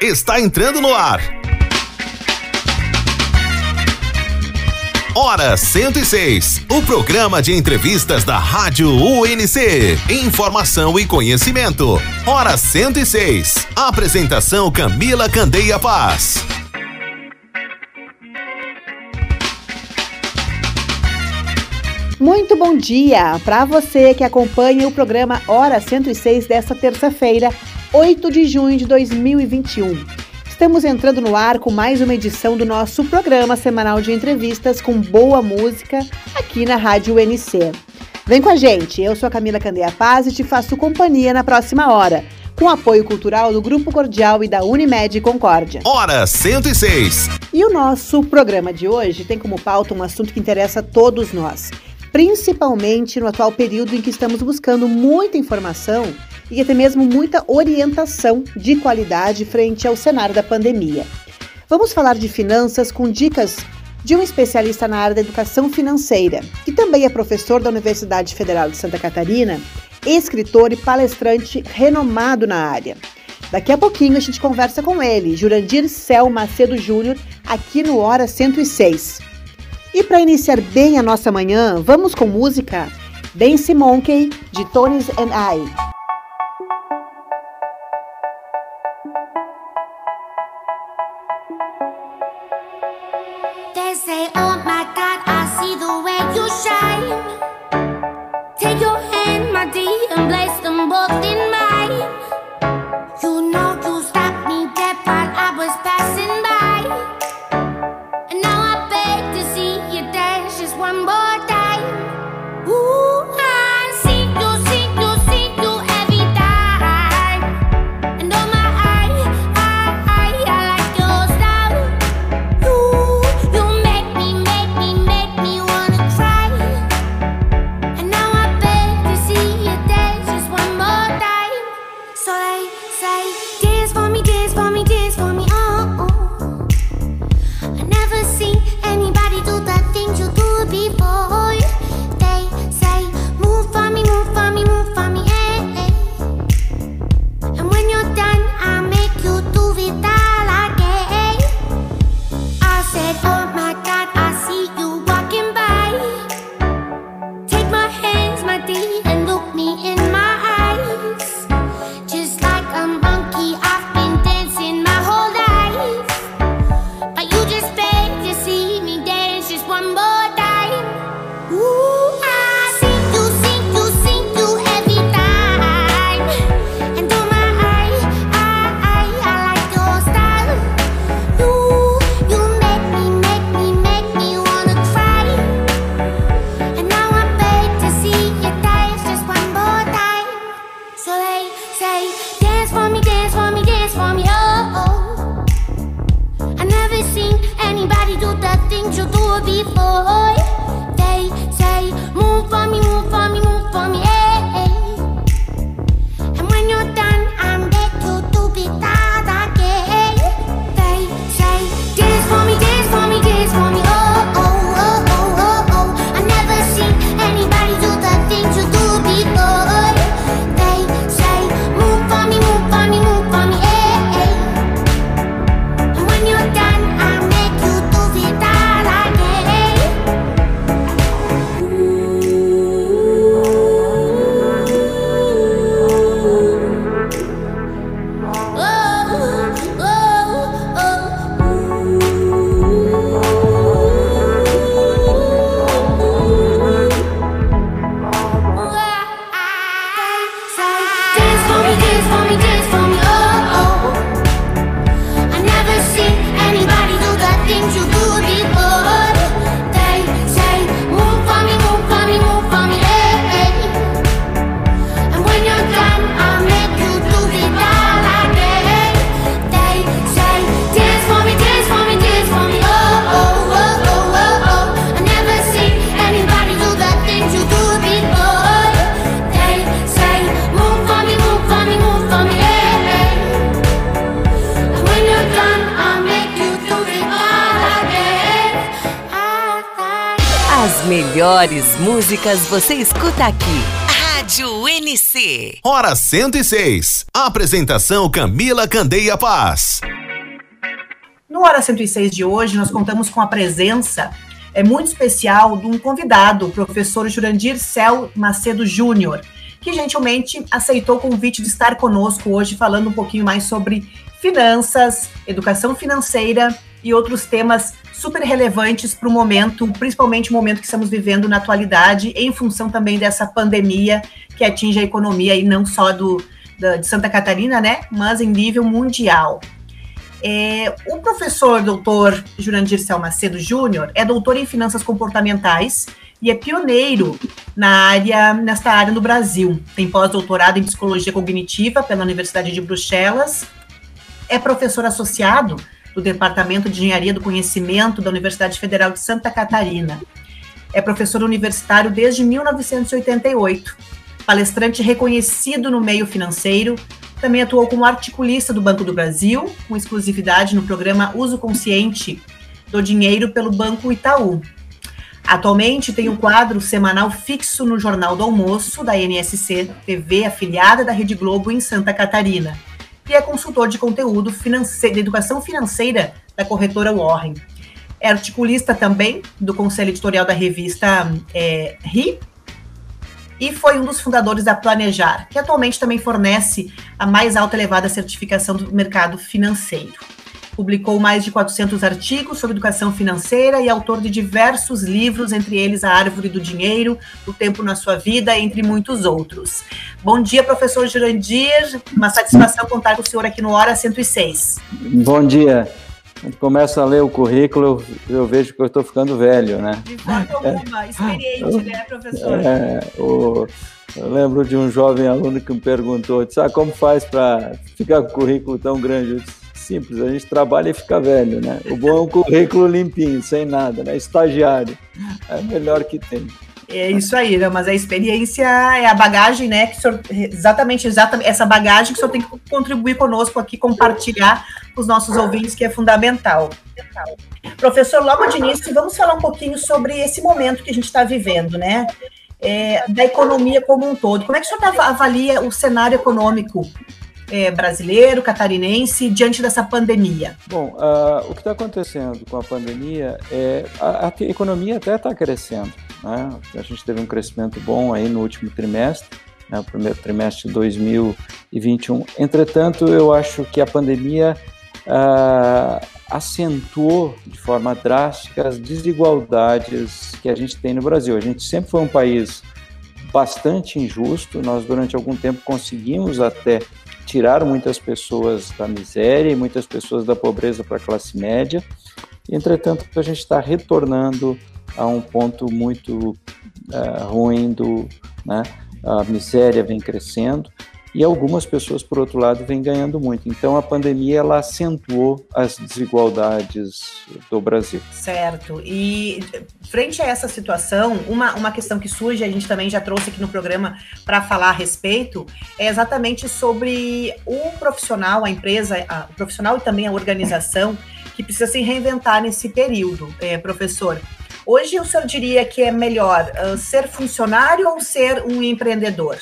está entrando no ar. Hora 106, o programa de entrevistas da Rádio UNC. Informação e conhecimento. Hora 106. Apresentação Camila Candeia Paz. Muito bom dia para você que acompanha o programa Hora 106 desta terça-feira, 8 de junho de 2021. Estamos entrando no ar com mais uma edição do nosso programa semanal de entrevistas com boa música aqui na Rádio UNC. Vem com a gente, eu sou a Camila Candeia Paz e te faço companhia na próxima hora, com apoio cultural do Grupo Cordial e da Unimed Concórdia. Hora 106. E o nosso programa de hoje tem como pauta um assunto que interessa a todos nós, principalmente no atual período em que estamos buscando muita informação e até mesmo muita orientação de qualidade frente ao cenário da pandemia. Vamos falar de finanças com dicas de um especialista na área da educação financeira, que também é professor da Universidade Federal de Santa Catarina, escritor e palestrante renomado na área. Daqui a pouquinho a gente conversa com ele, Jurandir Cel Macedo Júnior, aqui no Hora 106. E para iniciar bem a nossa manhã, vamos com música Dance Monkey, de Tones and I. você escuta aqui. Rádio NC. Hora 106. Apresentação Camila Candeia Paz. No Hora 106 de hoje, nós contamos com a presença é muito especial de um convidado, o professor Jurandir Cel Macedo Júnior, que gentilmente aceitou o convite de estar conosco hoje falando um pouquinho mais sobre finanças, educação financeira e outros temas super relevantes para o momento, principalmente o momento que estamos vivendo na atualidade, em função também dessa pandemia que atinge a economia e não só do, da, de Santa Catarina, né, mas em nível mundial. É, o professor doutor Jurandir Selmacedo Júnior é doutor em finanças comportamentais e é pioneiro na área, nesta área no Brasil. Tem pós-doutorado em psicologia cognitiva pela Universidade de Bruxelas, é professor associado do Departamento de Engenharia do Conhecimento da Universidade Federal de Santa Catarina. É professor universitário desde 1988, palestrante reconhecido no meio financeiro, também atuou como articulista do Banco do Brasil, com exclusividade no programa Uso Consciente do Dinheiro pelo Banco Itaú. Atualmente tem um quadro semanal fixo no Jornal do Almoço da NSC TV, afiliada da Rede Globo em Santa Catarina e é consultor de conteúdo de educação financeira da corretora Warren. É articulista também do conselho editorial da revista é, RI e foi um dos fundadores da Planejar, que atualmente também fornece a mais alta elevada certificação do mercado financeiro. Publicou mais de 400 artigos sobre educação financeira e autor de diversos livros, entre eles A Árvore do Dinheiro, O Tempo na Sua Vida, entre muitos outros. Bom dia, professor Jurandir. Uma satisfação contar com o senhor aqui no Hora 106. Bom dia. Quando começo a ler o currículo, eu, vejo que eu estou ficando velho, né? De forma alguma, experiente, né, professor? É, o, eu lembro de um jovem aluno que me perguntou, disse, ah, como faz para ficar com o currículo tão grande? Eu disse, simples, a gente trabalha e fica velho, né? O bom é currículo limpinho, sem nada, né? Estagiário, é o melhor que tem. É isso aí, né? Mas a experiência é a bagagem, né? Que senhor, exatamente, exatamente essa bagagem que o senhor tem que contribuir conosco aqui, compartilhar com os nossos ouvintes, que é fundamental. Professor, logo de início, vamos falar um pouquinho sobre esse momento que a gente está vivendo, né? É, da economia como um todo. Como é que o senhor avalia o cenário econômico é, brasileiro, catarinense, diante dessa pandemia? Bom, uh, o que está acontecendo com a pandemia é a, a economia até está crescendo. Né? A gente teve um crescimento bom aí no último trimestre, né, o primeiro trimestre de 2021. Entretanto, eu acho que a pandemia uh, acentuou de forma drástica as desigualdades que a gente tem no Brasil. A gente sempre foi um país bastante injusto. Nós, durante algum tempo, conseguimos até tirar muitas pessoas da miséria e muitas pessoas da pobreza para a classe média. Entretanto, a gente está retornando a um ponto muito uh, ruim do, né? A miséria vem crescendo e algumas pessoas, por outro lado, vêm ganhando muito. Então, a pandemia ela acentuou as desigualdades do Brasil. Certo. E frente a essa situação, uma, uma questão que surge, a gente também já trouxe aqui no programa para falar a respeito, é exatamente sobre o profissional, a empresa, a, o profissional e também a organização que precisa se reinventar nesse período, é, professor. Hoje o senhor diria que é melhor uh, ser funcionário ou ser um empreendedor?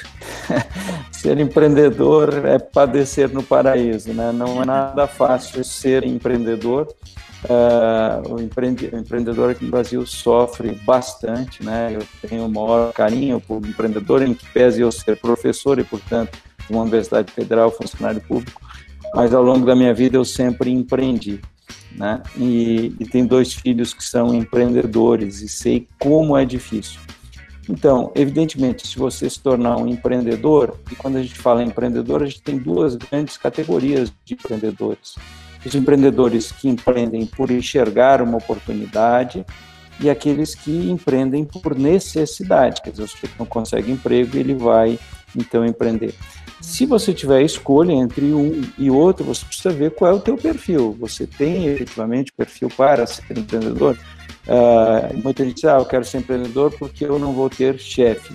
ser empreendedor é padecer no paraíso, né? Não é nada fácil ser empreendedor. Uh, o, o, empreendedor aqui no Brasil sofre bastante, né? Eu tenho o maior carinho por empreendedor, em que pese eu ser professor e, portanto, uma universidade federal, funcionário público, mas ao longo da minha vida eu sempre empreendi né? E, e tem dois filhos que são empreendedores e sei como é difícil. Então, evidentemente, se você se tornar um empreendedor, e quando a gente fala em empreendedor, a gente tem duas grandes categorias de empreendedores. Os empreendedores que empreendem por enxergar uma oportunidade e aqueles que empreendem por necessidade, quer dizer, o sujeito não consegue emprego e ele vai então empreender. Se você tiver escolha entre um e outro, você precisa ver qual é o teu perfil. Você tem efetivamente perfil para ser empreendedor? Uh, muita gente diz, ah, eu quero ser empreendedor porque eu não vou ter chefe.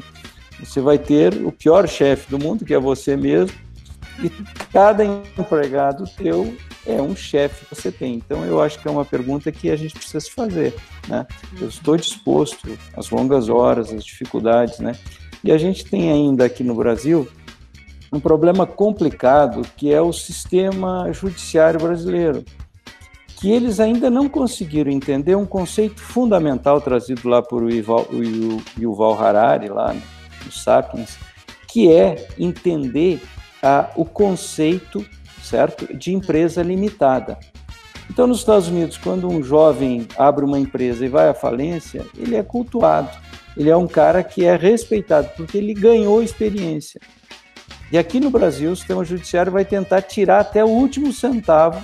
Você vai ter o pior chefe do mundo, que é você mesmo, e cada empregado teu é um chefe que você tem. Então, eu acho que é uma pergunta que a gente precisa se fazer. Né? Eu estou disposto, às longas horas, às dificuldades, né? E a gente tem ainda aqui no Brasil um problema complicado que é o sistema judiciário brasileiro, que eles ainda não conseguiram entender um conceito fundamental trazido lá por Yuval, Yuval Harari, lá no Sapiens, que é entender ah, o conceito certo de empresa limitada. Então, nos Estados Unidos, quando um jovem abre uma empresa e vai à falência, ele é cultuado. Ele é um cara que é respeitado porque ele ganhou experiência. E aqui no Brasil, o sistema judiciário vai tentar tirar até o último centavo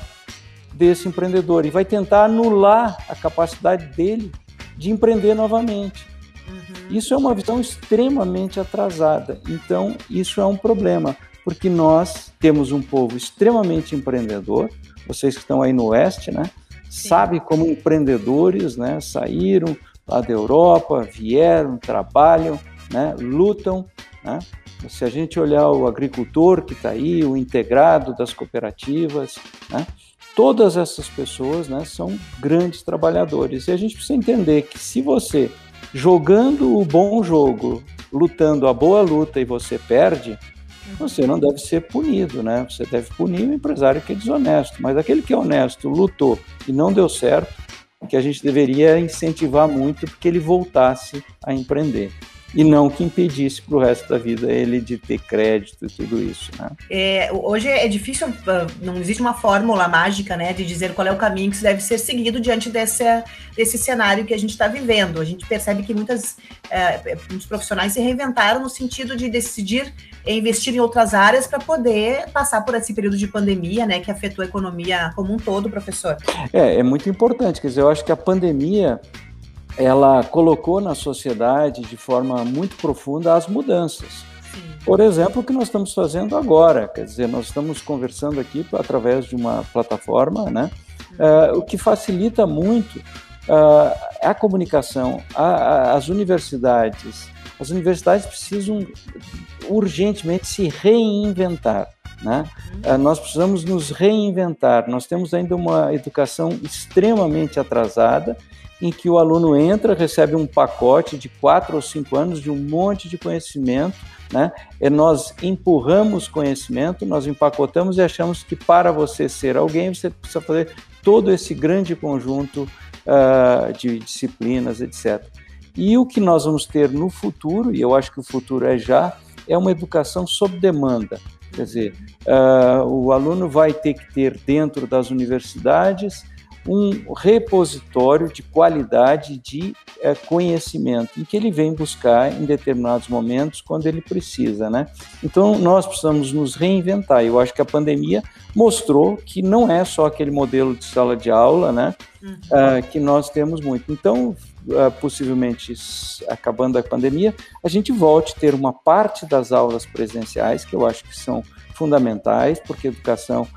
desse empreendedor e vai tentar anular a capacidade dele de empreender novamente. Uhum. Isso é uma visão extremamente atrasada. Então, isso é um problema, porque nós temos um povo extremamente empreendedor. Vocês que estão aí no Oeste, né? Sabem como empreendedores, né? Saíram lá da Europa, vieram, trabalham, né? Lutam, né? Se a gente olhar o agricultor que está aí, o integrado das cooperativas, né? todas essas pessoas né, são grandes trabalhadores. E a gente precisa entender que se você, jogando o bom jogo, lutando a boa luta e você perde, você não deve ser punido, né? Você deve punir o empresário que é desonesto. Mas aquele que é honesto, lutou e não deu certo, que a gente deveria incentivar muito porque ele voltasse a empreender e não que impedisse para o resto da vida ele de ter crédito e tudo isso. Né? É, hoje é difícil, ah, não existe uma fórmula mágica né, de dizer qual é o caminho que deve ser seguido diante desse, desse cenário que a gente está vivendo. A gente percebe que muitas, é, muitos profissionais se reinventaram no sentido de decidir investir em outras áreas para poder passar por esse período de pandemia, né, que afetou a economia como um todo, professor. É, é muito importante. Quer dizer, eu acho que a pandemia ela colocou na sociedade de forma muito profunda as mudanças. Por exemplo, o que nós estamos fazendo agora, quer dizer, nós estamos conversando aqui através de uma plataforma, né? Uh, o que facilita muito uh, a comunicação. A, a, as universidades, as universidades precisam urgentemente se reinventar. Né? Uh, nós precisamos nos reinventar. Nós temos ainda uma educação extremamente atrasada em que o aluno entra, recebe um pacote de quatro ou cinco anos de um monte de conhecimento, né? E nós empurramos conhecimento, nós empacotamos e achamos que para você ser alguém você precisa fazer todo esse grande conjunto uh, de disciplinas, etc. E o que nós vamos ter no futuro, e eu acho que o futuro é já, é uma educação sob demanda. Quer dizer, uh, o aluno vai ter que ter dentro das universidades um repositório de qualidade de é, conhecimento, em que ele vem buscar em determinados momentos quando ele precisa, né? Então nós precisamos nos reinventar. Eu acho que a pandemia mostrou que não é só aquele modelo de sala de aula, né? Uhum. Uh, que nós temos muito. Então, uh, possivelmente acabando a pandemia, a gente volte a ter uma parte das aulas presenciais que eu acho que são fundamentais, porque educação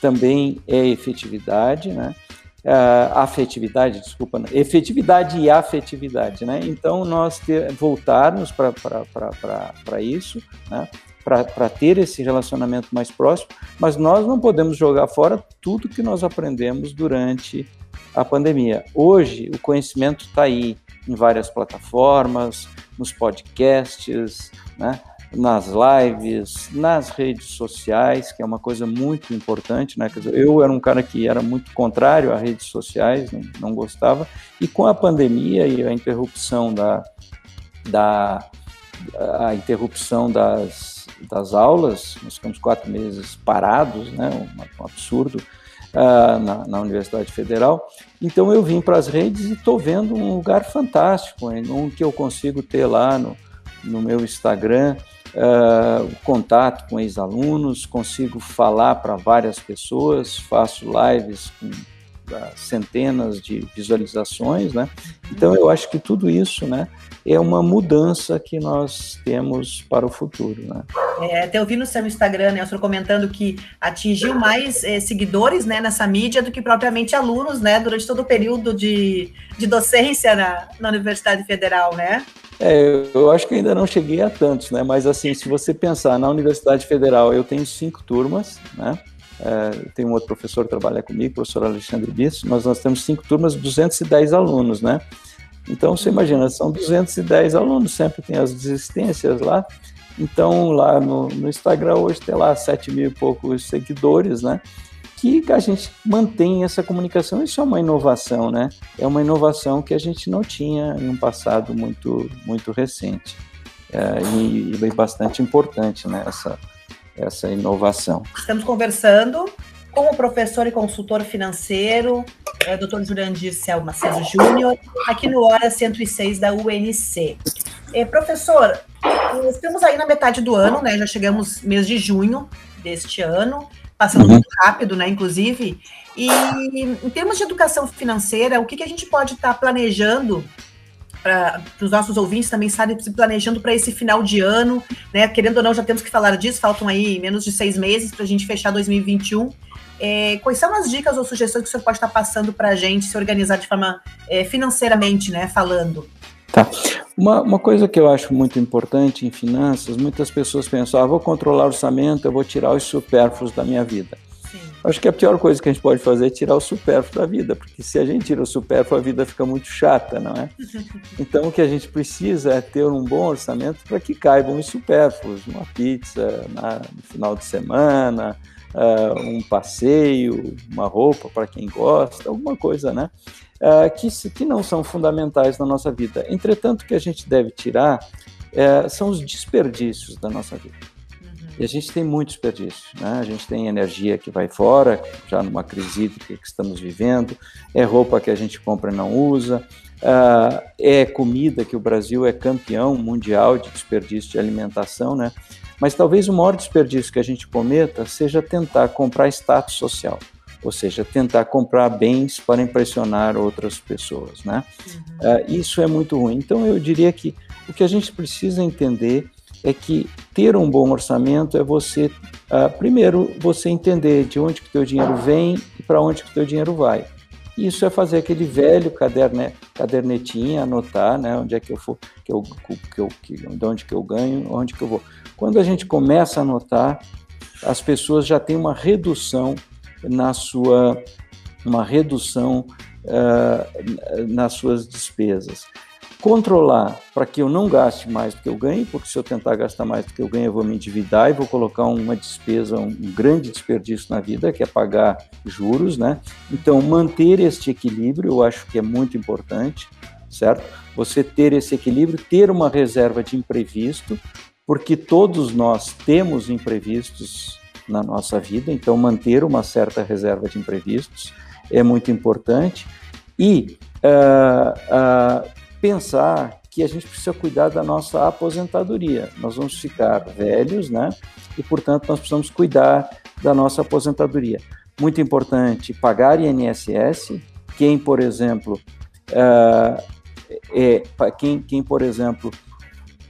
também é efetividade, né? Uh, afetividade, desculpa, efetividade e afetividade, né? Então, nós ter, voltarmos para isso, né? para ter esse relacionamento mais próximo, mas nós não podemos jogar fora tudo que nós aprendemos durante a pandemia. Hoje, o conhecimento está aí em várias plataformas, nos podcasts, né? Nas lives, nas redes sociais, que é uma coisa muito importante, né? Dizer, eu era um cara que era muito contrário às redes sociais, não, não gostava, e com a pandemia e a interrupção da, da a interrupção das, das aulas, nós ficamos quatro meses parados, né? Um, um absurdo. Uh, na, na, Universidade Federal. Então eu vim para as redes e estou vendo um lugar fantástico, um que eu consigo ter lá no, no meu Instagram, uh, contato com ex-alunos, consigo falar para várias pessoas, faço lives com uh, centenas de visualizações, né? Então eu acho que tudo isso, né, é uma mudança que nós temos para o futuro, né? É, até eu vi no seu Instagram, né, o senhor comentando que atingiu mais eh, seguidores, né, nessa mídia do que propriamente alunos, né, durante todo o período de, de docência na, na Universidade Federal, né? É, eu acho que ainda não cheguei a tantos, né? Mas assim, se você pensar na Universidade Federal, eu tenho cinco turmas, né? É, tem um outro professor que trabalha comigo, o professor Alexandre Bisso, mas nós temos cinco turmas, 210 alunos, né? Então, você imagina, são 210 alunos, sempre tem as desistências lá. Então, lá no, no Instagram hoje tem lá 7 mil e poucos seguidores, né? Que a gente mantém essa comunicação. Isso é uma inovação, né? É uma inovação que a gente não tinha em um passado muito, muito recente. É, e, e bastante importante, né? Essa, essa inovação. Estamos conversando com o professor e consultor financeiro, é, Dr. Jurandir Selma César Júnior, aqui no Hora 106 da UNC. É, professor, estamos aí na metade do ano, né? Já chegamos mês de junho deste ano, passando uhum. muito rápido, né? Inclusive. E em termos de educação financeira, o que, que a gente pode estar tá planejando para os nossos ouvintes também estarem se planejando para esse final de ano, né? Querendo ou não, já temos que falar disso, faltam aí menos de seis meses para a gente fechar 2021. É, quais são as dicas ou sugestões que o senhor pode estar passando para a gente se organizar de forma é, financeiramente, né? Falando. Tá. Uma, uma coisa que eu acho muito importante em finanças, muitas pessoas pensam, ah, vou controlar o orçamento, eu vou tirar os supérfluos da minha vida. Acho que a pior coisa que a gente pode fazer é tirar o supérfluo da vida, porque se a gente tira o supérfluo, a vida fica muito chata, não é? Então, o que a gente precisa é ter um bom orçamento para que caibam os supérfluos, uma pizza na, no final de semana, uh, um passeio, uma roupa para quem gosta, alguma coisa, né? Uh, que, que não são fundamentais na nossa vida. Entretanto, o que a gente deve tirar uh, são os desperdícios da nossa vida. E a gente tem muito desperdício, né? A gente tem energia que vai fora, já numa crise hídrica que estamos vivendo, é roupa que a gente compra e não usa, uh, é comida que o Brasil é campeão mundial de desperdício de alimentação, né? Mas talvez o maior desperdício que a gente cometa seja tentar comprar status social, ou seja, tentar comprar bens para impressionar outras pessoas, né? Uhum. Uh, isso é muito ruim. Então eu diria que o que a gente precisa entender é que ter um bom orçamento é você, uh, primeiro, você entender de onde que o teu dinheiro vem e para onde que o teu dinheiro vai. Isso é fazer aquele velho caderne, cadernetinho, anotar, né, onde é que eu for, que eu, que eu, que, de onde que eu ganho, onde que eu vou. Quando a gente começa a anotar, as pessoas já têm uma redução na sua, uma redução uh, nas suas despesas. Controlar para que eu não gaste mais do que eu ganho, porque se eu tentar gastar mais do que eu ganho, eu vou me endividar e vou colocar uma despesa, um grande desperdício na vida, que é pagar juros, né? Então, manter este equilíbrio eu acho que é muito importante, certo? Você ter esse equilíbrio, ter uma reserva de imprevisto, porque todos nós temos imprevistos na nossa vida, então manter uma certa reserva de imprevistos é muito importante e uh, uh, pensar que a gente precisa cuidar da nossa aposentadoria. Nós vamos ficar velhos, né? E portanto nós precisamos cuidar da nossa aposentadoria. Muito importante pagar INSS. Quem, por exemplo, uh, é, quem, quem, por exemplo,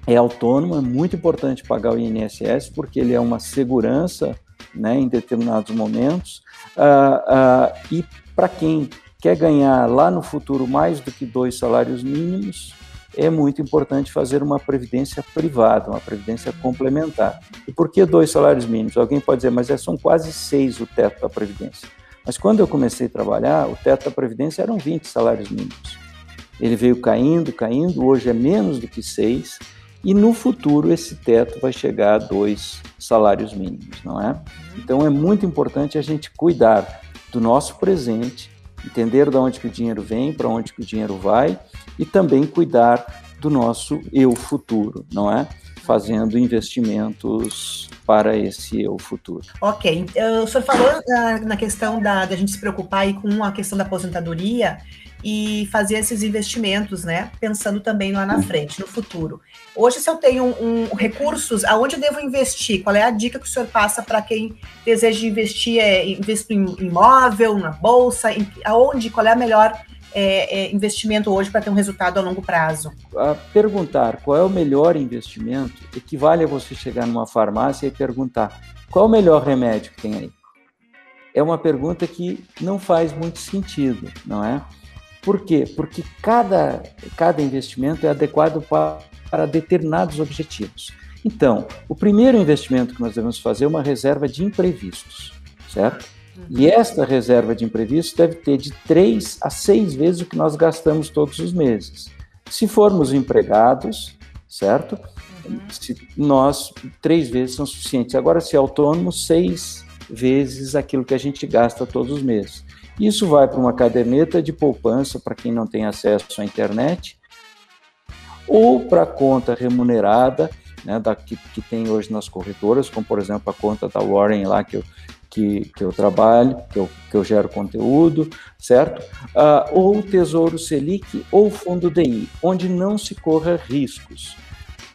é autônomo, é muito importante pagar o INSS, porque ele é uma segurança né, em determinados momentos. Uh, uh, e para quem quer ganhar lá no futuro mais do que dois salários mínimos, é muito importante fazer uma previdência privada, uma previdência complementar. E por que dois salários mínimos? Alguém pode dizer, mas é, são quase seis o teto da previdência. Mas quando eu comecei a trabalhar, o teto da previdência eram 20 salários mínimos. Ele veio caindo, caindo, hoje é menos do que seis, e no futuro esse teto vai chegar a dois salários mínimos, não é? Então é muito importante a gente cuidar do nosso presente, entender de onde que o dinheiro vem, para onde que o dinheiro vai e também cuidar do nosso eu futuro, não é? Fazendo investimentos para esse eu futuro. Ok, o senhor falou na questão da, da gente se preocupar aí com a questão da aposentadoria e fazer esses investimentos, né? Pensando também lá na frente, no futuro. Hoje, se eu tenho um, um, recursos, aonde eu devo investir? Qual é a dica que o senhor passa para quem deseja investir? É, investir em imóvel, na bolsa? Em, aonde? Qual é a melhor é, é, investimento hoje para ter um resultado a longo prazo? A perguntar qual é o melhor investimento equivale a você chegar numa farmácia e perguntar qual é o melhor remédio que tem aí. É uma pergunta que não faz muito sentido, não é? Por quê? Porque cada, cada investimento é adequado para, para determinados objetivos. Então, o primeiro investimento que nós devemos fazer é uma reserva de imprevistos, certo? E uhum. esta reserva de imprevistos deve ter de três a seis vezes o que nós gastamos todos os meses. Se formos empregados, certo? Se nós, três vezes são suficientes. Agora, se autônomo, seis vezes aquilo que a gente gasta todos os meses. Isso vai para uma caderneta de poupança para quem não tem acesso à internet, ou para a conta remunerada, né, da, que, que, tem hoje nas corretoras, como por exemplo a conta da Warren lá que eu, que, que eu trabalho, que eu, que eu gero conteúdo, certo? Uh, ou Tesouro Selic ou Fundo DI, onde não se corra riscos.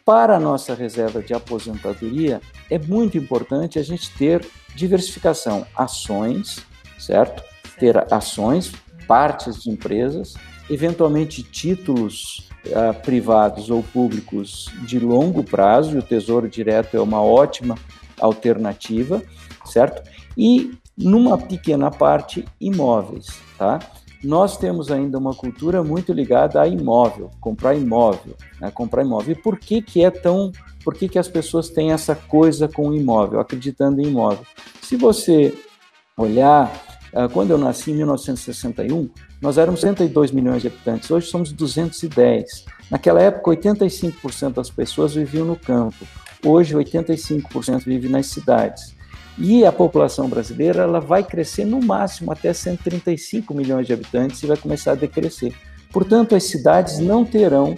Para a nossa reserva de aposentadoria, é muito importante a gente ter diversificação, ações, certo? Ter ações, partes de empresas, eventualmente títulos uh, privados ou públicos de longo prazo, e o Tesouro Direto é uma ótima alternativa, certo? E numa pequena parte, imóveis, tá? nós temos ainda uma cultura muito ligada a imóvel, comprar imóvel, né? comprar imóvel. E por que que é tão, por que que as pessoas têm essa coisa com imóvel, acreditando em imóvel? Se você olhar, ah, quando eu nasci em 1961, nós éramos 102 milhões de habitantes, hoje somos 210. Naquela época, 85% das pessoas viviam no campo, hoje 85% vivem nas cidades. E a população brasileira ela vai crescer no máximo até 135 milhões de habitantes e vai começar a decrescer. Portanto, as cidades não terão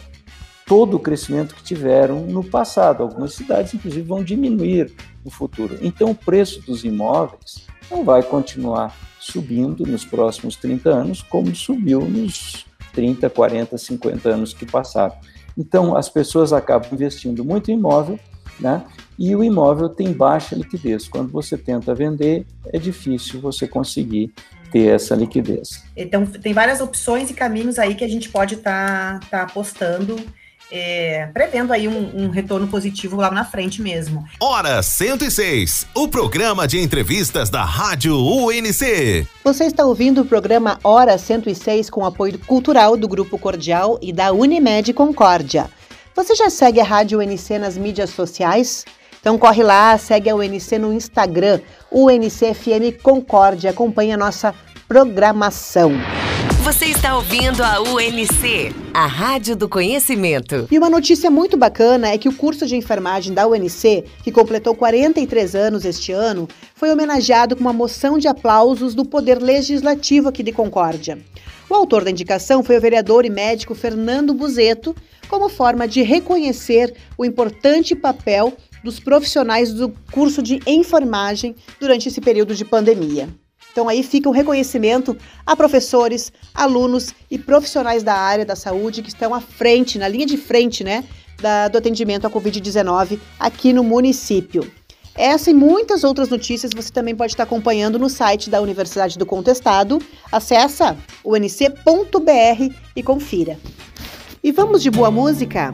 todo o crescimento que tiveram no passado. Algumas cidades, inclusive, vão diminuir no futuro. Então, o preço dos imóveis não vai continuar subindo nos próximos 30 anos, como subiu nos 30, 40, 50 anos que passaram. Então, as pessoas acabam investindo muito em imóvel né? E o imóvel tem baixa liquidez. Quando você tenta vender, é difícil você conseguir ter essa liquidez. Então, tem várias opções e caminhos aí que a gente pode estar tá, tá apostando é, prevendo aí um, um, retorno positivo lá na frente mesmo. Hora 106, o programa de entrevistas da Rádio UNC. Você está ouvindo o programa Hora 106 com apoio cultural do Grupo Cordial e da Unimed Concórdia. Você já segue a Rádio UNC nas mídias sociais? Então corre lá, segue a UNC no Instagram, UNCFM Concórdia, acompanhe a nossa programação. Você está ouvindo a UNC, a Rádio do Conhecimento. E uma notícia muito bacana é que o curso de enfermagem da UNC, que completou 43 anos este ano, foi homenageado com uma moção de aplausos do Poder Legislativo aqui de Concórdia. O autor da indicação foi o vereador e médico Fernando Buzeto, como forma de reconhecer o importante papel dos profissionais do curso de enfermagem durante esse período de pandemia. Então aí fica um reconhecimento a professores, alunos e profissionais da área da saúde que estão à frente, na linha de frente, né, da, do atendimento à Covid-19 aqui no município. Essa e muitas outras notícias você também pode estar acompanhando no site da Universidade do Contestado. Acesse unc.br e confira. E vamos de boa música?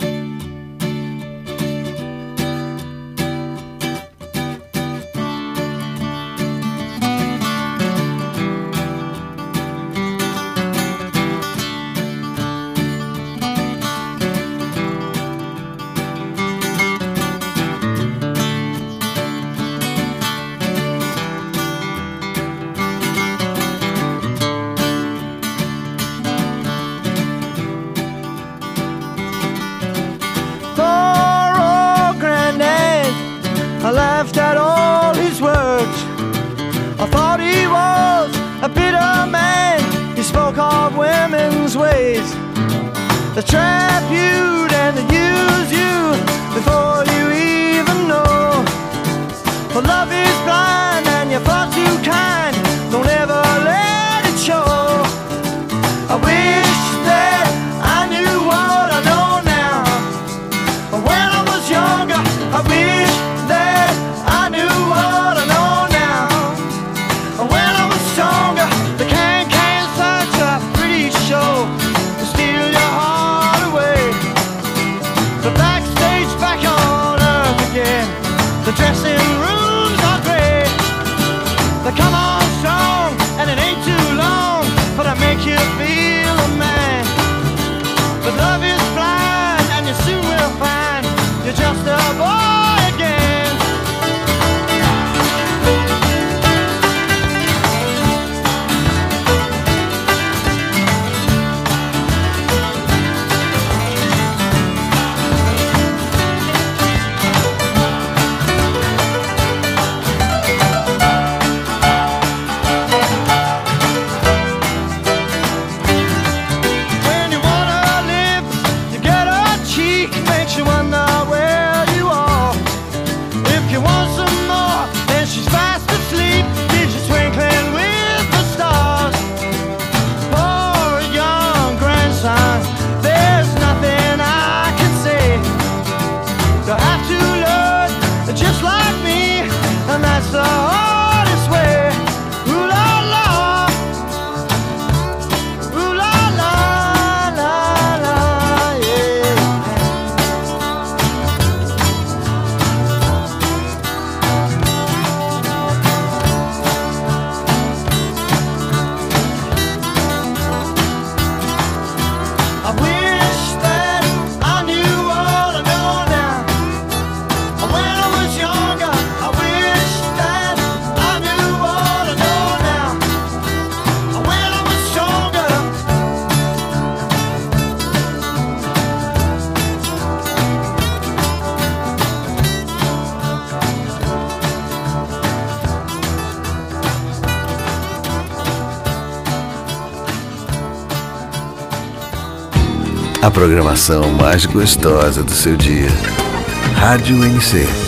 Programação mais gostosa do seu dia. Rádio NC.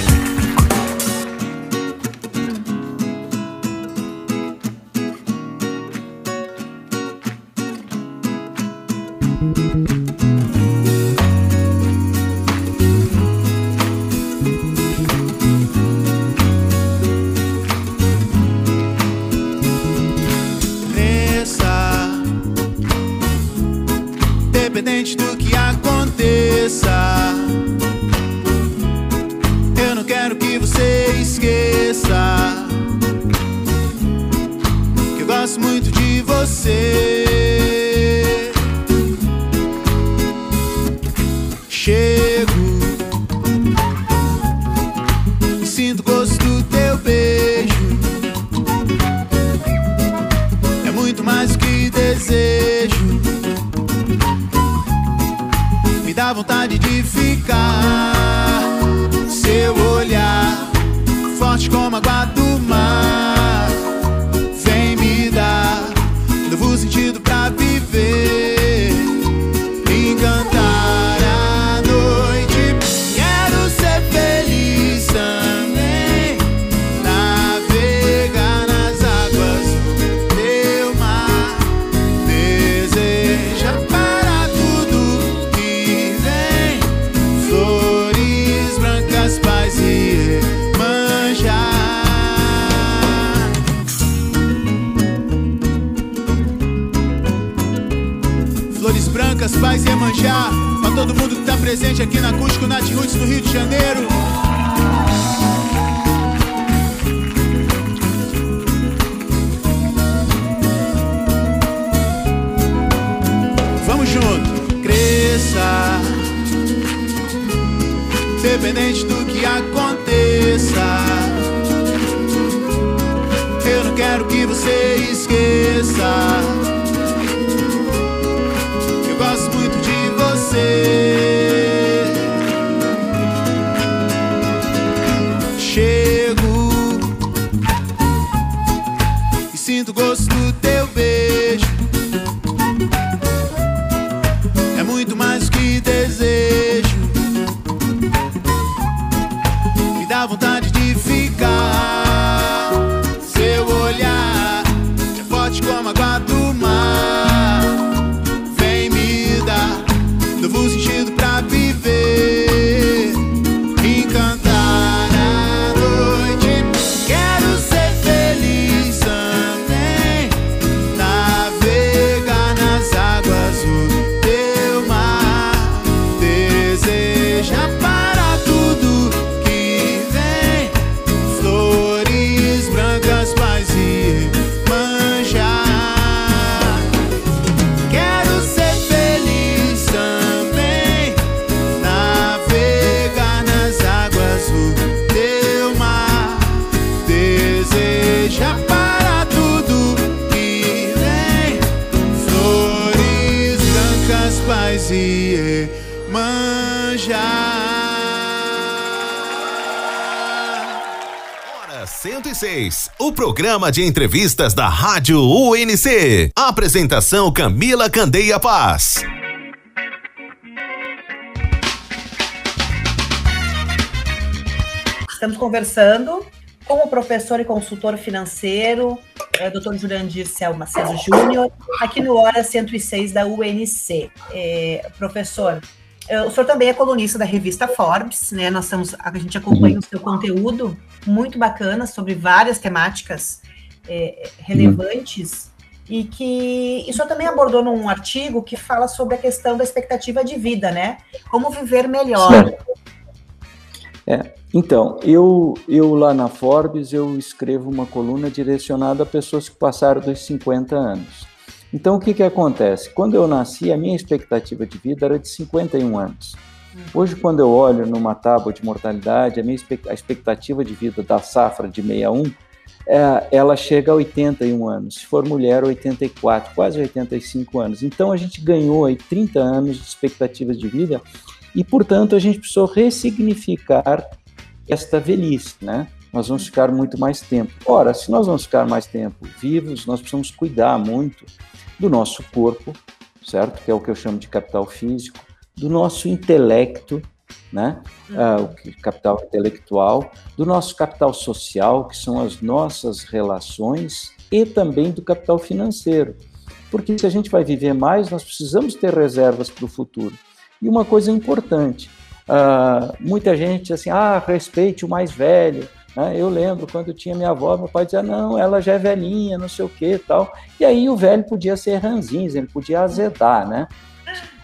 gosto muito de você. Programa de entrevistas da Rádio UNC. Apresentação Camila Candeia Paz. Estamos conversando com o professor e consultor financeiro, é, Dr. Jurandir Cel Macedo Júnior, aqui no Hora 106 da UNC. É, professor, é, o senhor também é colunista da revista Forbes, né? Nós estamos, a gente acompanha uhum. o seu conteúdo muito bacana sobre várias temáticas é, relevantes e que isso também abordou num artigo que fala sobre a questão da expectativa de vida, né? Como viver melhor. É, então, eu, eu lá na Forbes, eu escrevo uma coluna direcionada a pessoas que passaram dos 50 anos. Então, o que, que acontece? Quando eu nasci, a minha expectativa de vida era de 51 anos. Hum. Hoje, quando eu olho numa tábua de mortalidade, a minha a expectativa de vida da safra de 61 é, ela chega a 81 anos, se for mulher, 84, quase 85 anos. Então a gente ganhou aí 30 anos de expectativas de vida e, portanto, a gente precisou ressignificar esta velhice, né? Nós vamos ficar muito mais tempo. Ora, se nós vamos ficar mais tempo vivos, nós precisamos cuidar muito do nosso corpo, certo? Que é o que eu chamo de capital físico, do nosso intelecto, né? Uhum. Uh, o capital intelectual, do nosso capital social, que são as nossas relações, e também do capital financeiro. Porque se a gente vai viver mais, nós precisamos ter reservas para o futuro. E uma coisa importante, uh, muita gente assim, ah, respeite o mais velho. Né? Eu lembro quando tinha minha avó, meu pai dizia, não, ela já é velhinha, não sei o que tal. E aí o velho podia ser ranzinho, ele podia azedar, né?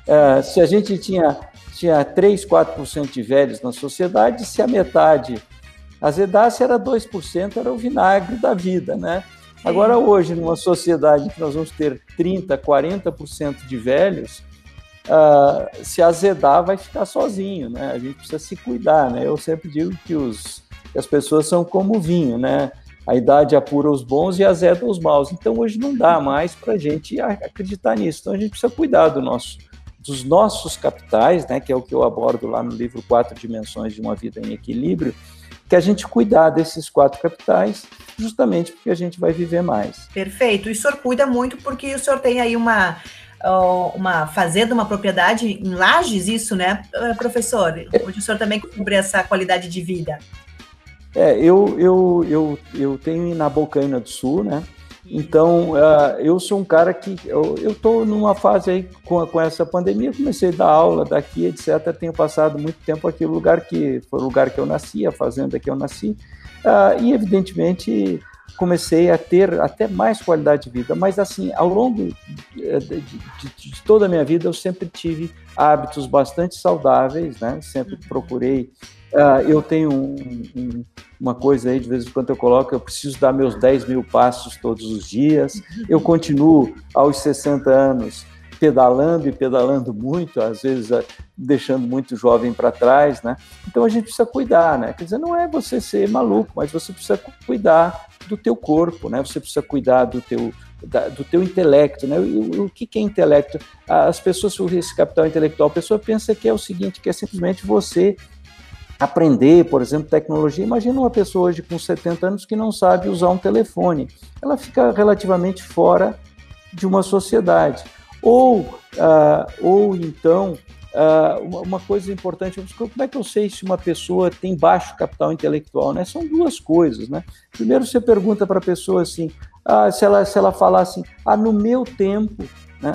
Uh, se a gente tinha, tinha 3, 4% de velhos na sociedade, se a metade azedasse, era 2%, era o vinagre da vida, né? Agora, hoje, numa sociedade que nós vamos ter 30%, 40% de velhos, uh, se azedar, vai ficar sozinho, né? A gente precisa se cuidar, né? Eu sempre digo que, os, que as pessoas são como vinho, né? A idade apura os bons e azeda os maus. Então, hoje não dá mais para a gente acreditar nisso. Então, a gente precisa cuidar do nosso, dos nossos capitais, né? Que é o que eu abordo lá no livro Quatro Dimensões de uma Vida em Equilíbrio, que a gente cuidar desses quatro capitais, justamente porque a gente vai viver mais. Perfeito. E o senhor cuida muito porque o senhor tem aí uma uma fazenda, uma propriedade em Lages, isso, né, eh, professor? Onde o senhor também cumpre essa qualidade de vida. É, eu, eu, eu, eu tenho na Bocaina do Sul, né? Então, uh, eu sou um cara que. Eu estou numa fase aí com, com essa pandemia, comecei a dar aula daqui, etc. Tenho passado muito tempo aqui no lugar que foi o lugar que eu nasci, a fazenda que eu nasci. Uh, e, evidentemente, comecei a ter até mais qualidade de vida. Mas, assim, ao longo de, de, de toda a minha vida, eu sempre tive hábitos bastante saudáveis, né? Sempre procurei Uh, eu tenho um, um, uma coisa aí, de vez em quando eu coloco, eu preciso dar meus 10 mil passos todos os dias. Eu continuo aos 60 anos pedalando e pedalando muito, às vezes uh, deixando muito jovem para trás, né? Então a gente precisa cuidar, né? Quer dizer, não é você ser maluco, mas você precisa cuidar do teu corpo, né? Você precisa cuidar do teu da, do teu intelecto, né? O, o que, é intelecto? As pessoas, esse capital intelectual, a pessoa pensa que é o seguinte, que é simplesmente você aprender, por exemplo, tecnologia. Imagina uma pessoa hoje com 70 anos que não sabe usar um telefone. Ela fica relativamente fora de uma sociedade. Ou, uh, ou então, uh, uma coisa importante, como é que eu sei se uma pessoa tem baixo capital intelectual? Né? São duas coisas. Né? Primeiro, você pergunta para a pessoa assim, ah, se, ela, se ela falar assim, ah, no meu tempo, né?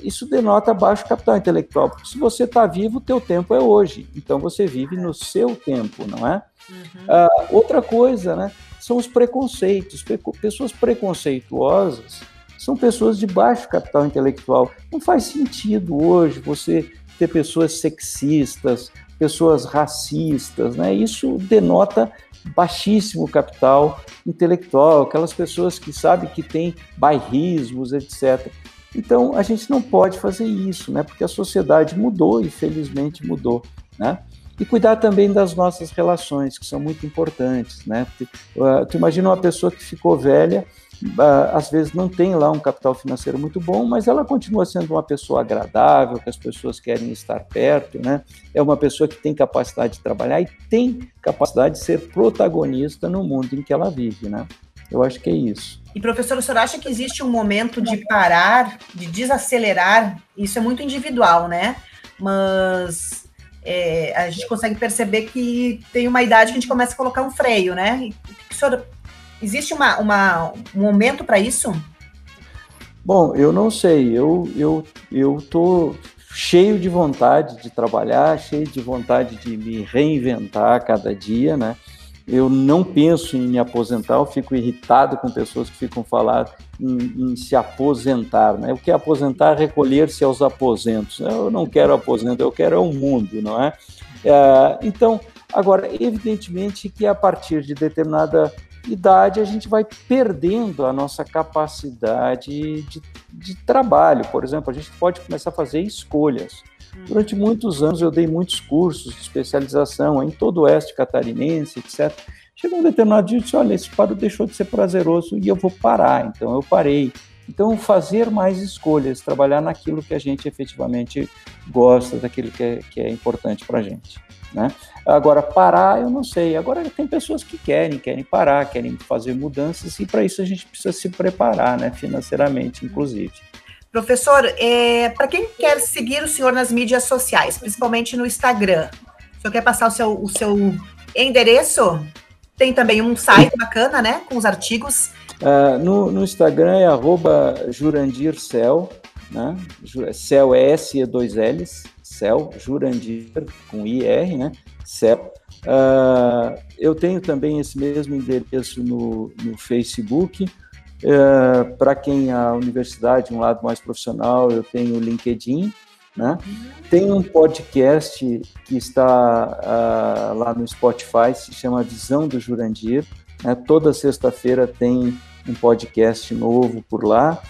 Isso denota baixo capital intelectual, porque se você está vivo, o teu tempo é hoje, então você vive no seu tempo, não é? Uhum. Uh, outra coisa, né, são os preconceitos. Pessoas preconceituosas são pessoas de baixo capital intelectual. Não faz sentido hoje você ter pessoas sexistas, pessoas racistas, né? Isso denota baixíssimo capital intelectual, aquelas pessoas que sabem que têm bairrismos, etc. Então, a gente não pode fazer isso, né? Porque a sociedade mudou e felizmente mudou, né? E cuidar também das nossas relações, que são muito importantes, né? Uh, tu imagina uma pessoa que ficou velha, às vezes não tem lá um capital financeiro muito bom, mas ela continua sendo uma pessoa agradável, que as pessoas querem estar perto, né? É uma pessoa que tem capacidade de trabalhar e tem capacidade de ser protagonista no mundo em que ela vive, né? Eu acho que é isso. E, professor, o senhor acha que existe um momento de parar, de desacelerar? Isso é muito individual, né? Mas é, a gente consegue perceber que tem uma idade que a gente começa a colocar um freio, né? E, senhor, existe uma, uma, um momento para isso? Bom, eu não sei. Eu eu eu tô cheio de vontade de trabalhar, cheio de vontade de me reinventar a cada dia, né? eu não penso em me aposentar, eu fico irritado com pessoas que ficam falando em, em se aposentar. Né? O que é aposentar? Recolher-se aos aposentos. Eu não quero aposento, eu quero o um mundo, não é? é? Então, agora, evidentemente que a partir de determinada idade a gente vai perdendo a nossa capacidade de, de trabalho. Por exemplo, a gente pode começar a fazer escolhas. Durante muitos anos eu dei muitos cursos de especialização em todo o oeste catarinense, etc. Chegou um determinado dia e disse, olha, esse quadro deixou de ser prazeroso e eu vou parar. Então eu parei. Então fazer mais escolhas, trabalhar naquilo que a gente efetivamente gosta, daquilo que é, que é importante para a gente. Né? Agora, parar, eu não sei. Agora, tem pessoas que querem, querem parar, querem fazer mudanças, e para isso a gente precisa se preparar, né? financeiramente, inclusive. Professor, é, para quem quer seguir o senhor nas mídias sociais, principalmente no Instagram, o senhor quer passar o seu, o seu endereço? Tem também um site bacana, né? Com os artigos. Uh, no, no, Instagram é arroba jurandircel, né? Cel é S e dois L's, Cel, Jurandir com IR, né? Cel. Uh, eu tenho também esse mesmo endereço no, no Facebook. Uh, Para quem a universidade, um lado mais profissional, eu tenho o LinkedIn. Né? Tem um podcast que está uh, lá no Spotify, se chama Visão do Jurandir. Né? Toda sexta-feira tem um podcast novo por lá.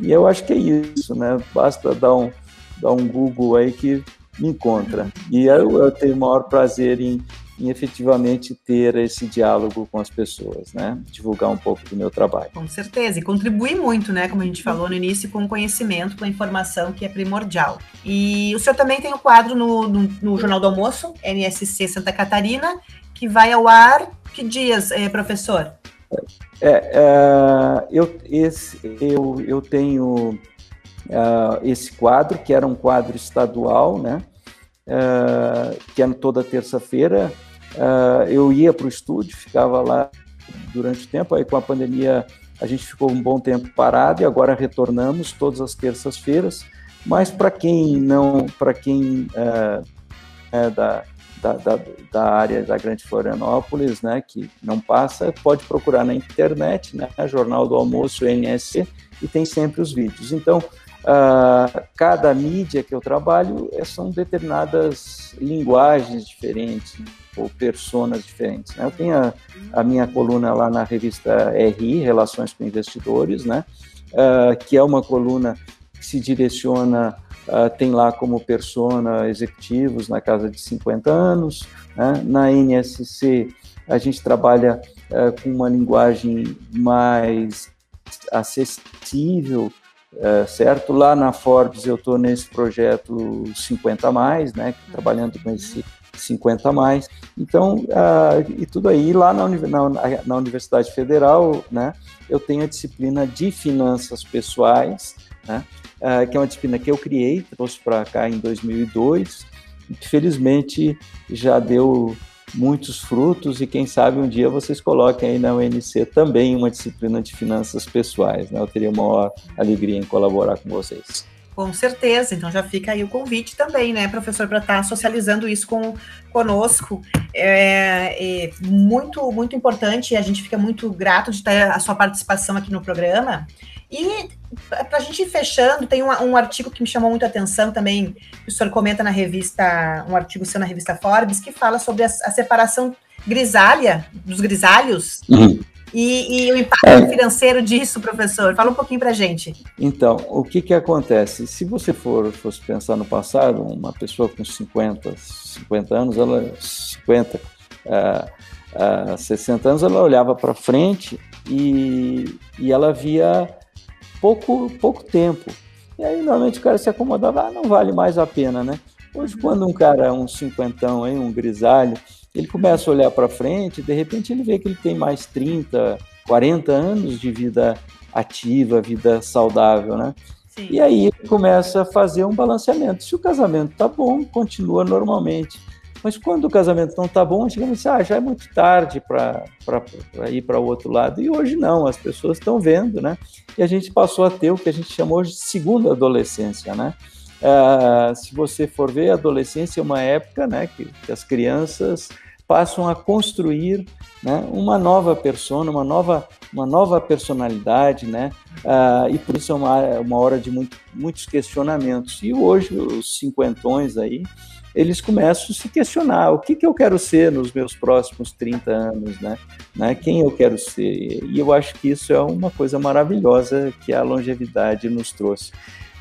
E eu acho que é isso, né? Basta dar um, dar um Google aí que me encontra. E eu, eu tenho o maior prazer em, em efetivamente ter esse diálogo com as pessoas, né? Divulgar um pouco do meu trabalho. Com certeza, e contribuir muito, né? Como a gente falou no início, com o conhecimento, com a informação que é primordial. E o senhor também tem o um quadro no, no, no, Jornal do Almoço, NSC Santa Catarina, que vai ao ar que dias, eh, professor? É, é, eu, esse, eu, eu tenho uh, esse quadro, que era um quadro estadual, né? Que era toda terça-feira. Uh, eu ia para o estúdio, ficava lá durante o tempo, aí com a pandemia a gente ficou um bom tempo parado e agora retornamos todas as terças-feiras. Mas para quem não, para quem é da, da, da, da, área da Grande Florianópolis, né, que não passa, pode procurar na internet, né, Jornal do Almoço NSC, e tem sempre os vídeos. Então, uh, cada mídia que eu trabalho é, são determinadas linguagens diferentes ou personas diferentes. Né? Eu tenho a, a, minha coluna lá na revista RI, Relações com Investidores, né, uh, que é uma coluna que se direciona Uh, tem lá como persona executivos na casa de 50 anos. Né? Na NSC, a gente trabalha com uma linguagem mais acessível, uh, certo? Lá na Forbes, eu estou nesse projeto 50 mais, né? trabalhando com esse 50 mais. Então, e tudo aí, lá na, na, na Universidade Federal, né? eu tenho a disciplina de finanças pessoais, né? uh, que é uma disciplina que eu criei, trouxe para cá em 2002, e que felizmente já deu muitos frutos e quem sabe um dia vocês coloquem aí na UNC também uma disciplina de finanças pessoais. Né? Eu teria uma maior alegria em colaborar com vocês. Com certeza, então já fica aí o convite também, né, professor, para estar tá socializando isso com conosco. É, é, muito, muito importante, a gente fica muito grato de ter a sua participação aqui no programa. E para a gente ir fechando, tem um, um, artigo que me chamou muito a atenção também, que o senhor comenta na revista, um artigo seu na revista Forbes, que fala sobre a, a separação grisalha, dos grisalhos, uhum. E, e, o impacto é. financeiro disso, professor. Fala um pouquinho para gente. Então, o que, que acontece? Se você for fosse pensar no passado, uma pessoa com 50, 50 anos, ela 50, uh, uh, 60 anos, ela olhava para frente e, e ela via pouco, pouco tempo. E aí, normalmente, o cara se acomodava, ah, não vale mais a pena, né? Hoje, quando um cara, um cinquentão, aí, um grisalho, ele começa a olhar para frente, de repente ele vê que ele tem mais 30, 40 anos de vida ativa, vida saudável, né? Sim. E aí ele começa a fazer um balanceamento. Se o casamento tá bom, continua normalmente. Mas quando o casamento não está bom, chegamos assim, ah, já é muito tarde para ir para o outro lado. E hoje não, as pessoas estão vendo, né? E a gente passou a ter o que a gente chamou de segunda adolescência, né? Uh, se você for ver, a adolescência é uma época né, que, que as crianças passam a construir né, uma nova persona, uma nova, uma nova personalidade, né? Uh, e por isso é uma, uma hora de muito, muitos questionamentos. E hoje, os cinquentões aí, eles começam a se questionar o que, que eu quero ser nos meus próximos 30 anos, né? né? Quem eu quero ser. E eu acho que isso é uma coisa maravilhosa que a longevidade nos trouxe.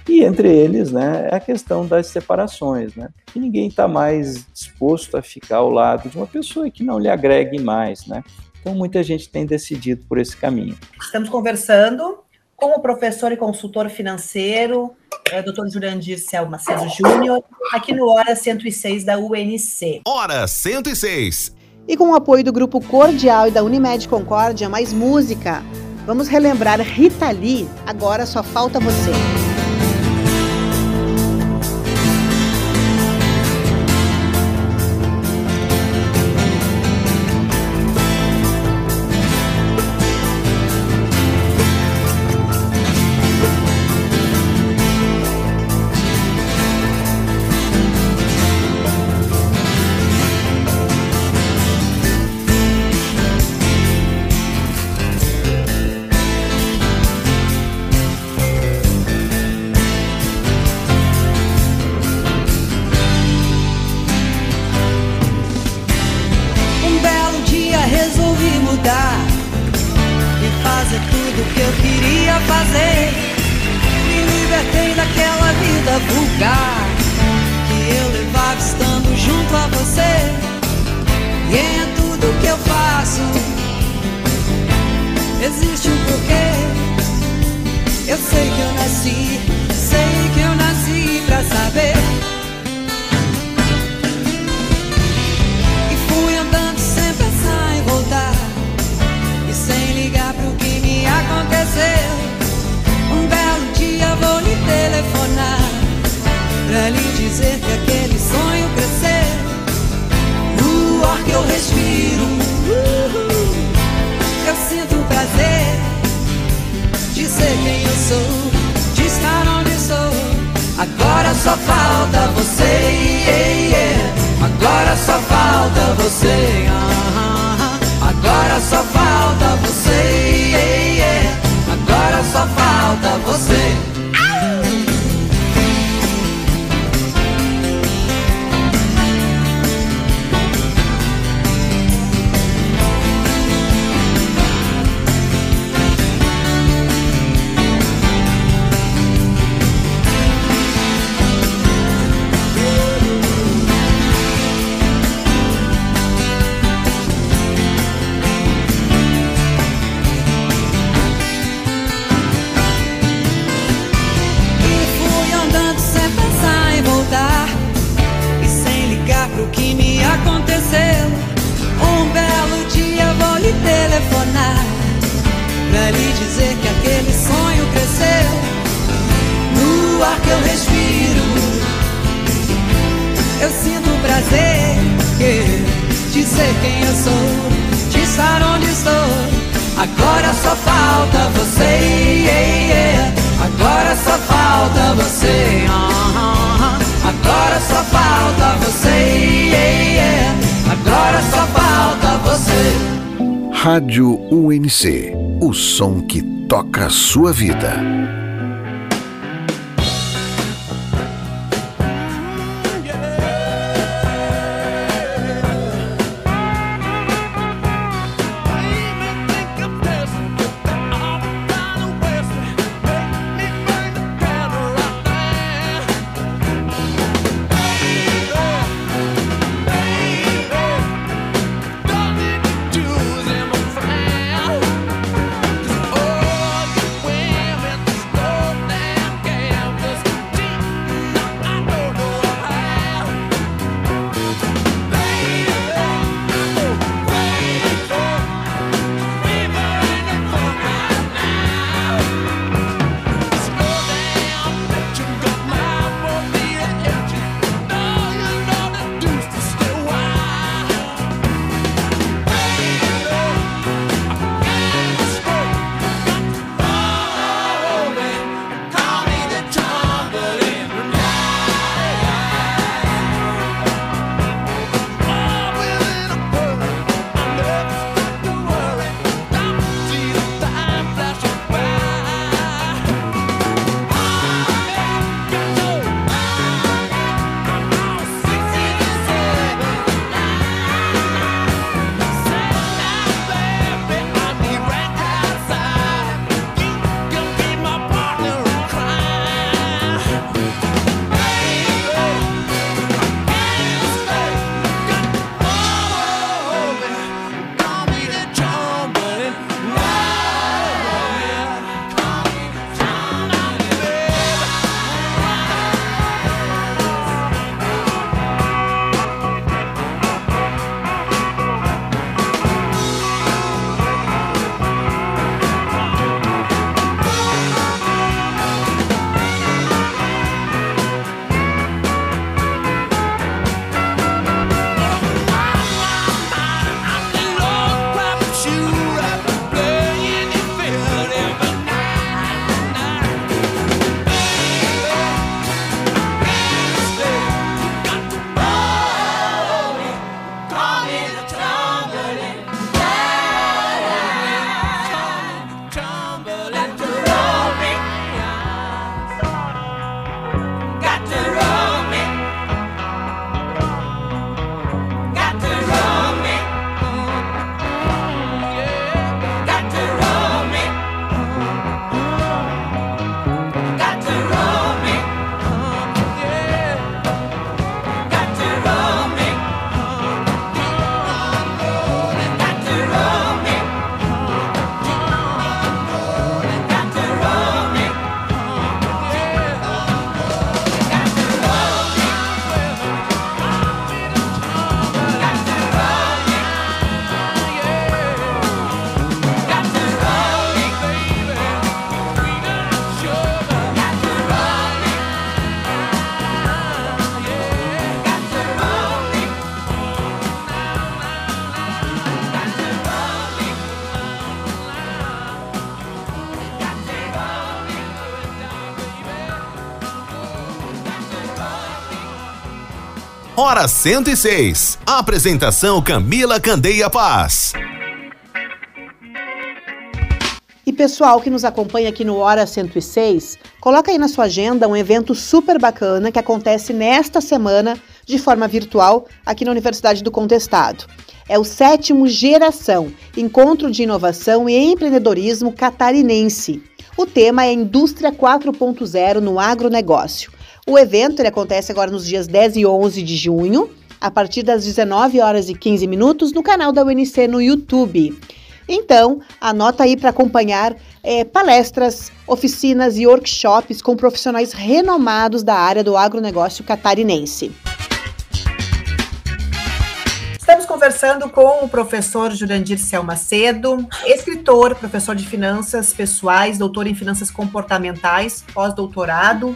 E entre eles, né, é a questão das separações, né? Que ninguém está mais disposto a ficar ao lado de uma pessoa que não lhe agregue mais, né? Então muita gente tem decidido por esse caminho. Estamos conversando com o professor e consultor financeiro, é, Dr. Jurandir Selma Ceso Júnior, aqui no Hora 106 da UNC. Hora 106. E com o apoio do Grupo Cordial e da Unimed Concórdia, mais música. Vamos relembrar Rita Lee, agora só falta você. UNC, o som que toca a sua vida. Hora 106. Apresentação Camila Candeia Paz. E pessoal que nos acompanha aqui no Hora 106, coloca aí na sua agenda um evento super bacana que acontece nesta semana de forma virtual aqui na Universidade do Contestado. É o sétimo Geração, Encontro de Inovação e Empreendedorismo Catarinense. O tema é Indústria 4.0 no agronegócio. O evento ele acontece agora nos dias 10 e 11 de junho, a partir das 19 horas e 15 minutos, no canal da UNC no YouTube. Então, anota aí para acompanhar é, palestras, oficinas e workshops com profissionais renomados da área do agronegócio catarinense. Estamos conversando com o professor Jurandir Cel Macedo, escritor, professor de finanças pessoais, doutor em finanças comportamentais, pós-doutorado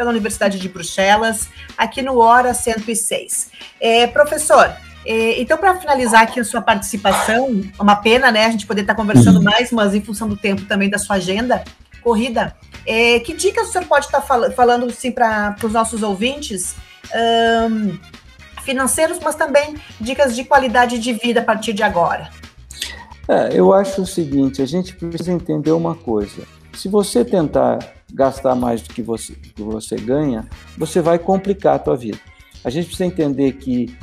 pela Universidade de Bruxelas, aqui no Hora 106. É, professor, é, então, para finalizar aqui a sua participação, uma pena, né, a gente poder estar conversando uhum. mais, mas em função do tempo também da sua agenda corrida, é, que dicas o senhor pode estar fal falando assim, para os nossos ouvintes? Um, financeiros, mas também dicas de qualidade de vida a partir de agora. É, eu acho o seguinte, a gente precisa entender uma coisa. Se você tentar gastar mais do que você, que você ganha, você vai complicar a tua vida. A gente precisa entender que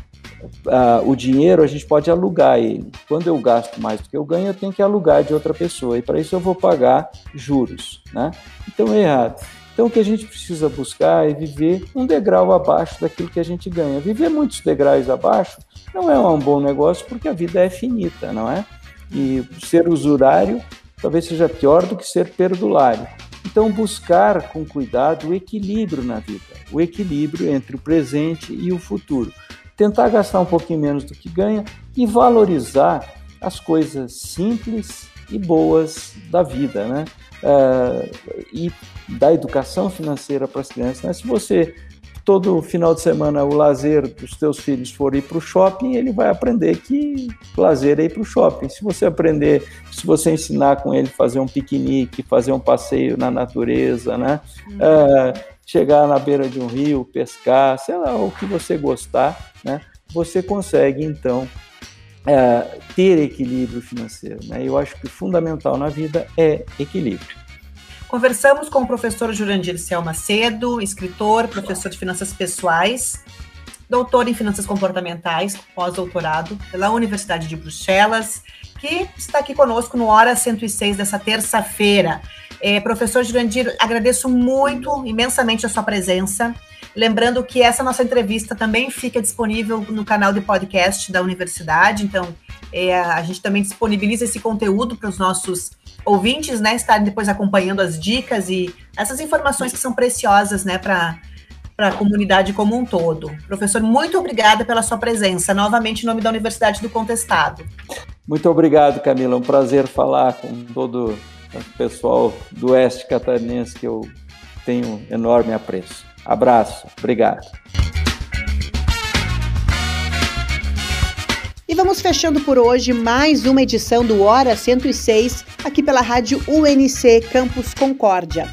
uh, o dinheiro a gente pode alugar ele. Quando eu gasto mais do que eu ganho, eu tenho que alugar de outra pessoa e para isso eu vou pagar juros, né? Então é errado. Então o que a gente precisa buscar é viver um degrau abaixo daquilo que a gente ganha. Viver muitos degraus abaixo não é um bom negócio porque a vida é finita, não é? E ser usurário talvez seja pior do que ser perdulário. Então, buscar com cuidado o equilíbrio na vida, o equilíbrio entre o presente e o futuro tentar gastar um pouquinho menos do que ganha e valorizar as coisas simples e boas da vida, né? Uh, e da educação financeira para as crianças. Né? Se você todo final de semana o lazer dos teus filhos for ir para o shopping, ele vai aprender que lazer é ir para o shopping. Se você aprender, se você ensinar com ele fazer um piquenique, fazer um passeio na natureza, né? Uhum. Uh, chegar na beira de um rio, pescar, sei lá, o que você gostar, né? Você consegue então é, ter equilíbrio financeiro, né? Eu acho que o fundamental na vida é equilíbrio. Conversamos com o professor Jurandir Cel Macedo, escritor, professor de finanças pessoais, doutor em finanças comportamentais, pós-doutorado pela Universidade de Bruxelas, que está aqui conosco no Hora 106 dessa terça-feira. É, professor Jurandir, agradeço muito, imensamente a sua presença. Lembrando que essa nossa entrevista também fica disponível no canal de podcast da universidade, então é, a gente também disponibiliza esse conteúdo para os nossos ouvintes, né, estarem depois acompanhando as dicas e essas informações que são preciosas, né, para para a comunidade como um todo. Professor, muito obrigada pela sua presença, novamente em nome da Universidade do Contestado. Muito obrigado, Camila. Um prazer falar com todo o pessoal do Oeste Catarinense que eu tenho enorme apreço. Abraço, obrigado. E vamos fechando por hoje mais uma edição do Hora 106, aqui pela rádio UNC Campus Concórdia.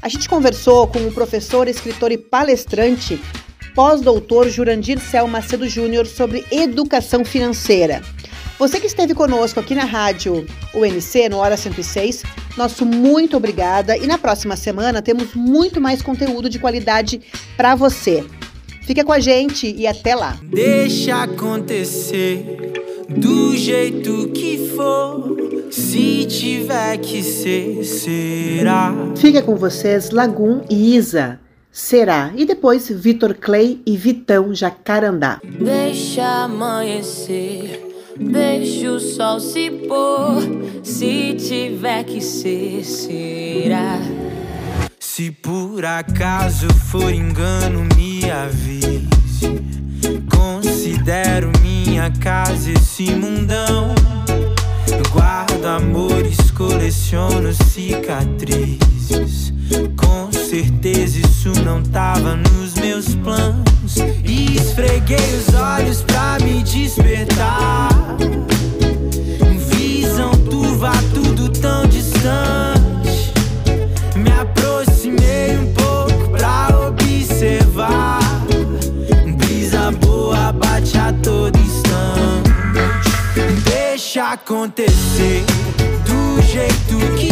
A gente conversou com o professor, escritor e palestrante, pós-doutor Jurandir Cel Macedo Júnior sobre educação financeira. Você que esteve conosco aqui na rádio UNC, no Hora 106, nosso muito obrigada. E na próxima semana temos muito mais conteúdo de qualidade para você. Fica com a gente e até lá. Deixa acontecer do jeito que for. Se tiver que ser, será. Fica com vocês Lagum e Isa. Será. E depois Vitor Clay e Vitão Jacarandá. Deixa amanhecer Deixa o sol se pôr, se tiver que ser, será. Se por acaso for engano, me avise. Considero minha casa esse mundão. Guardo amores, coleciono cicatrizes. Com certeza isso não tava nos meus planos. E esfreguei os olhos pra me despertar. Visão turva, tudo tão distante. Acontecer do jeito que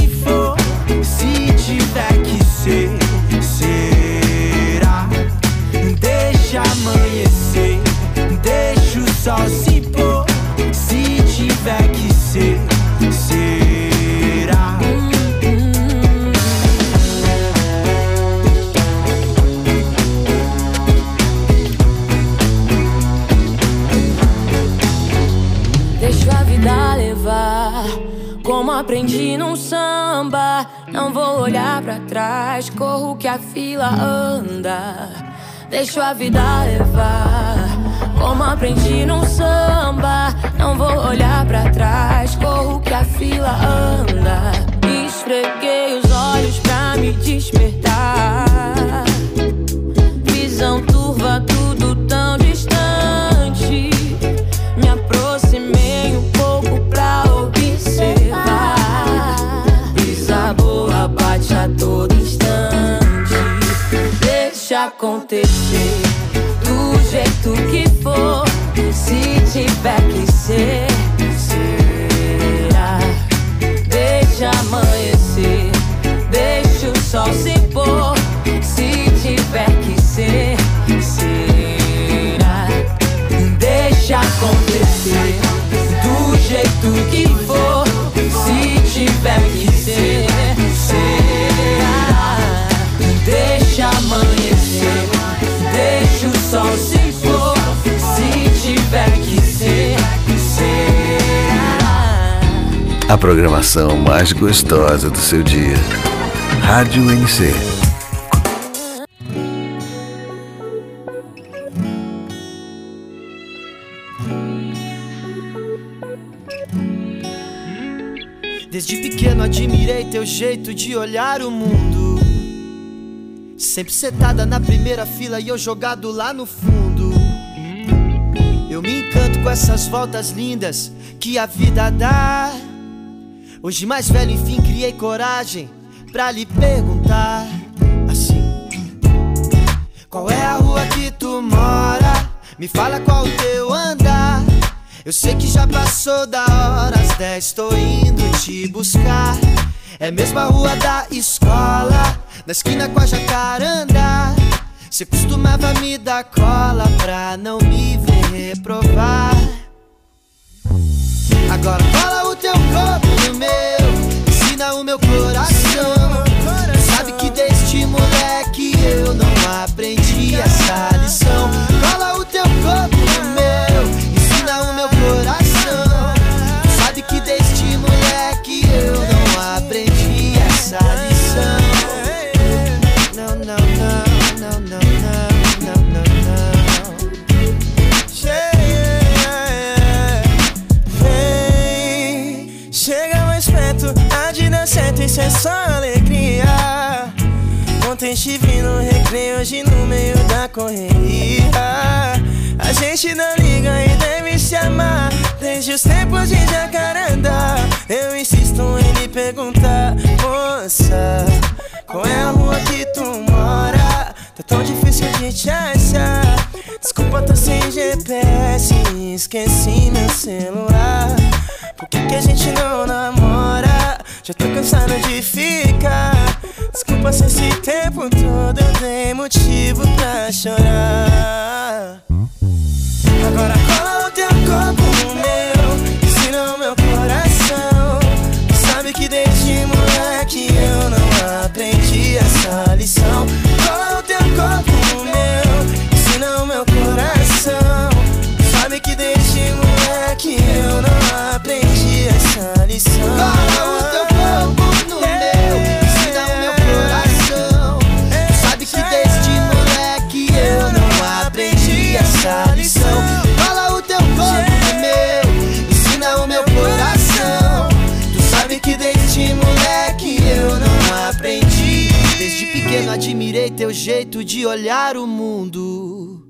num samba. Não vou olhar pra trás, corro que a fila anda. Deixo a vida levar, como aprendi num samba. Não vou olhar pra trás, corro que a fila anda. Esfreguei os olhos pra me despertar. Acontecer A programação mais gostosa do seu dia. Rádio NC. Desde pequeno admirei teu jeito de olhar o mundo. Sempre sentada na primeira fila e eu jogado lá no fundo. Eu me encanto com essas voltas lindas que a vida dá. Hoje mais velho, enfim, criei coragem pra lhe perguntar assim: Qual é a rua que tu mora? Me fala qual o teu andar. Eu sei que já passou da hora, às 10 tô indo te buscar. É mesmo a rua da escola, na esquina com a jacaranda. Cê costumava me dar cola pra não me ver reprovar. Agora cola o teu corpo aprendi correria. A gente não liga e deve se amar desde os tempos de jacaranda. Eu insisto em lhe perguntar, moça, qual é a rua que tu mora? Tá tão difícil de te achar. Desculpa, tô sem GPS, esqueci meu celular. Por que, que a gente não namora? Já tô cansado de ficar. Desculpa se esse tempo todo eu motivo pra chorar. Olhei teu jeito de olhar o mundo.